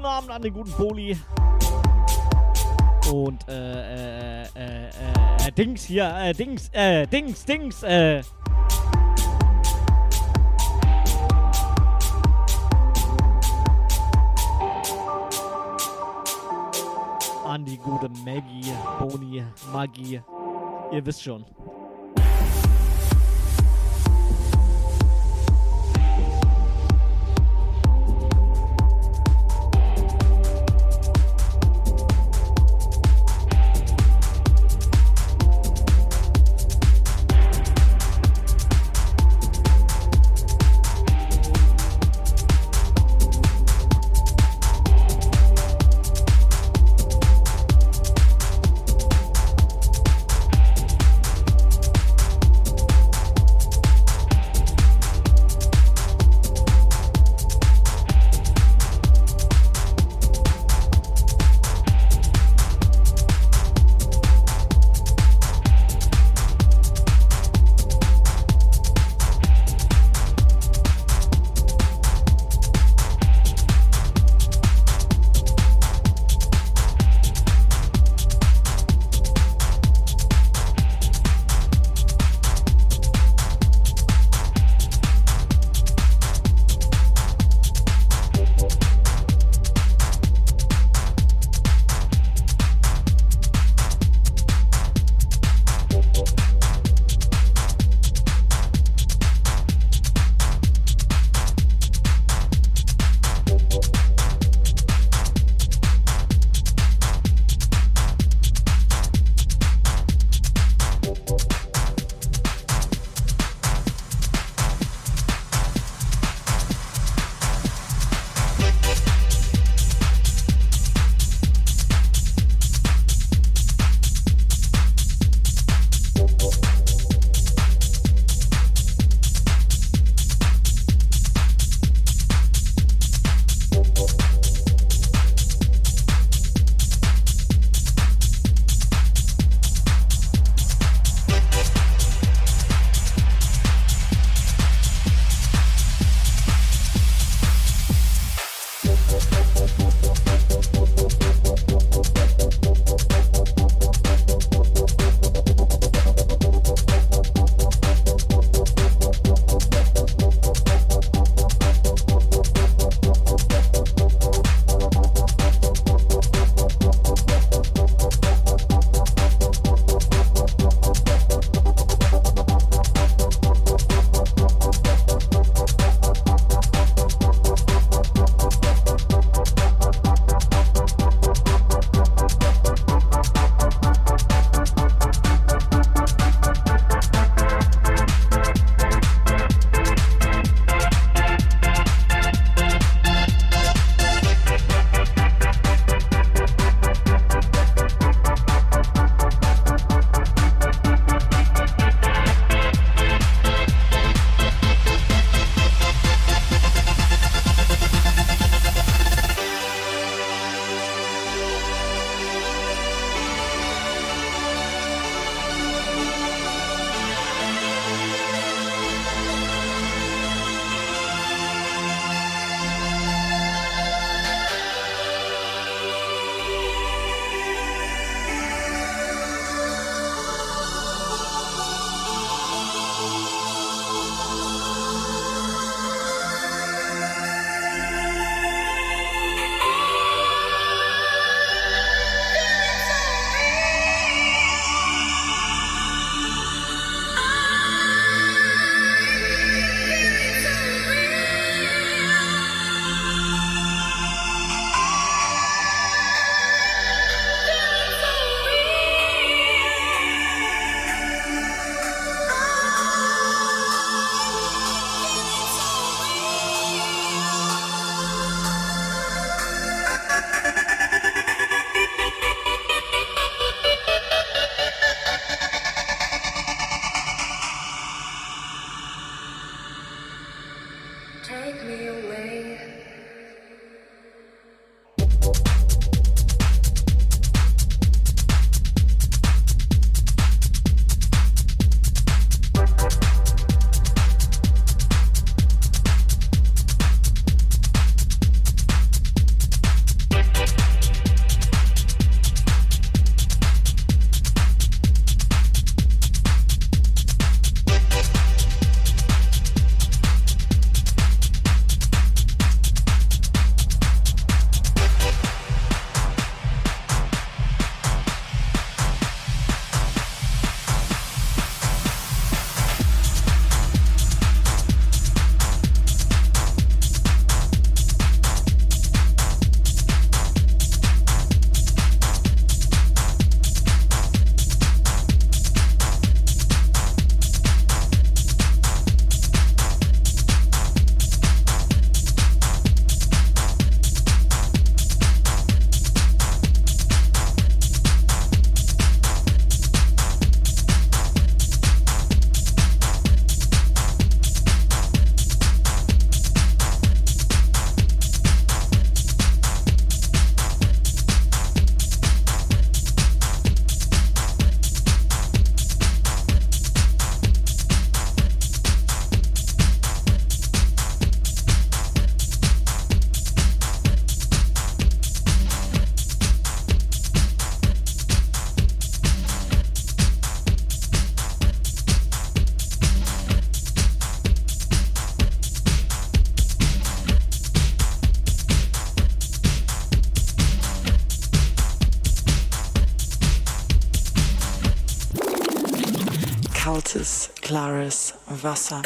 guten Abend an den guten Poli. Und äh, äh, äh, äh, äh, Dings hier, äh, Dings, äh, Dings, Dings, äh. An die gute Maggie, Boni, Maggie. Ihr wisst schon. Klares Wasser.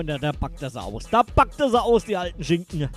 Freunde, da packt er aus. Da packt er aus, die alten Schinken.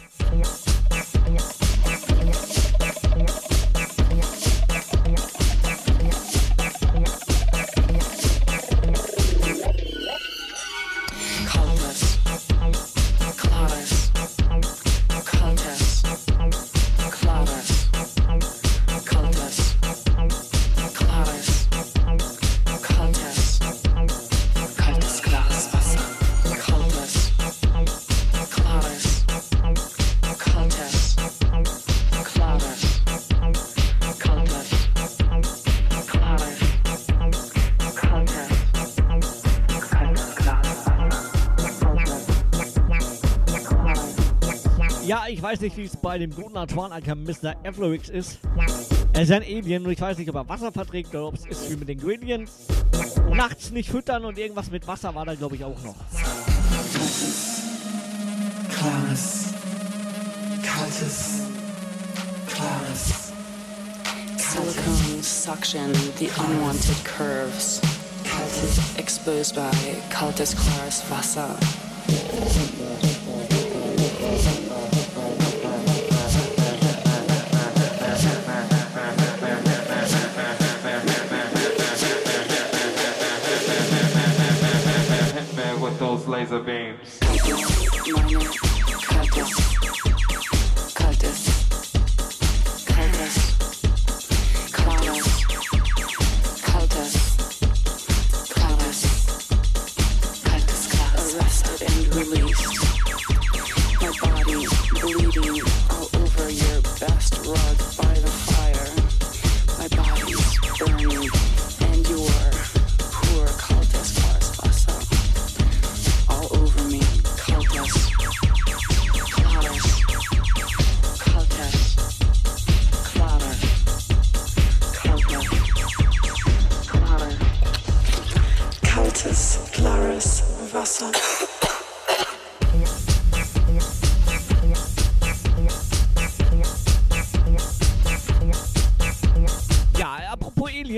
Weiß nicht, wie es bei dem guten Antoine Mr. Eflorix ist. Er ist ein Alien und ich weiß nicht, ob er Wasser verträgt oder ob es ist wie mit den Gradients. Nachts nicht füttern und irgendwas mit Wasser war da, glaube ich, auch noch. Klares. Kaltes. Klares. Silicone suction the unwanted curves. Kaltes. Exposed by Kaltes Claris Wasser.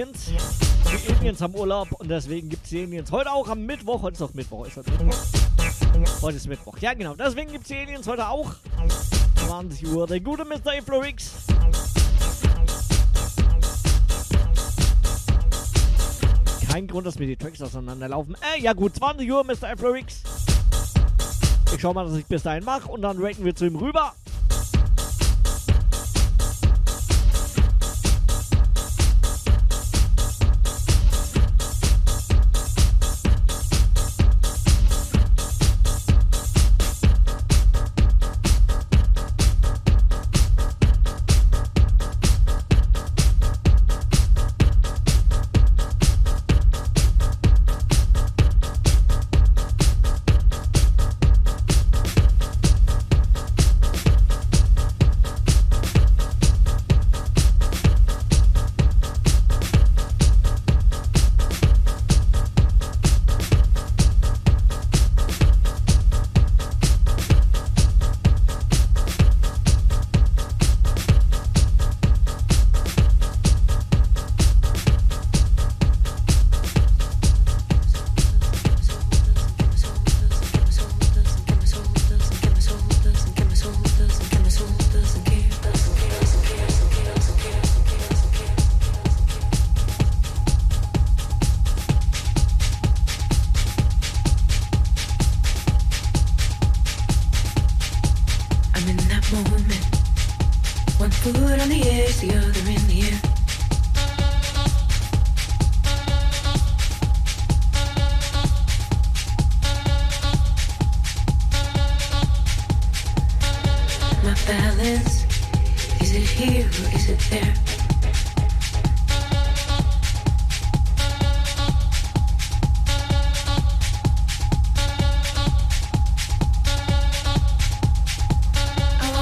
Aliens. Die Aliens haben Urlaub und deswegen gibt es die Aliens heute auch am Mittwoch. Heute ist doch Mittwoch, ist das Mittwoch? Heute ist Mittwoch. Ja, genau. Deswegen gibt es die Aliens heute auch. 20 Uhr. Der gute Mr. Inflorix. Kein Grund, dass mir die Tracks auseinanderlaufen. Äh, ja gut, 20 Uhr, Mr. Inflorix. Ich schau mal, dass ich bis dahin mache und dann raten wir zu ihm rüber.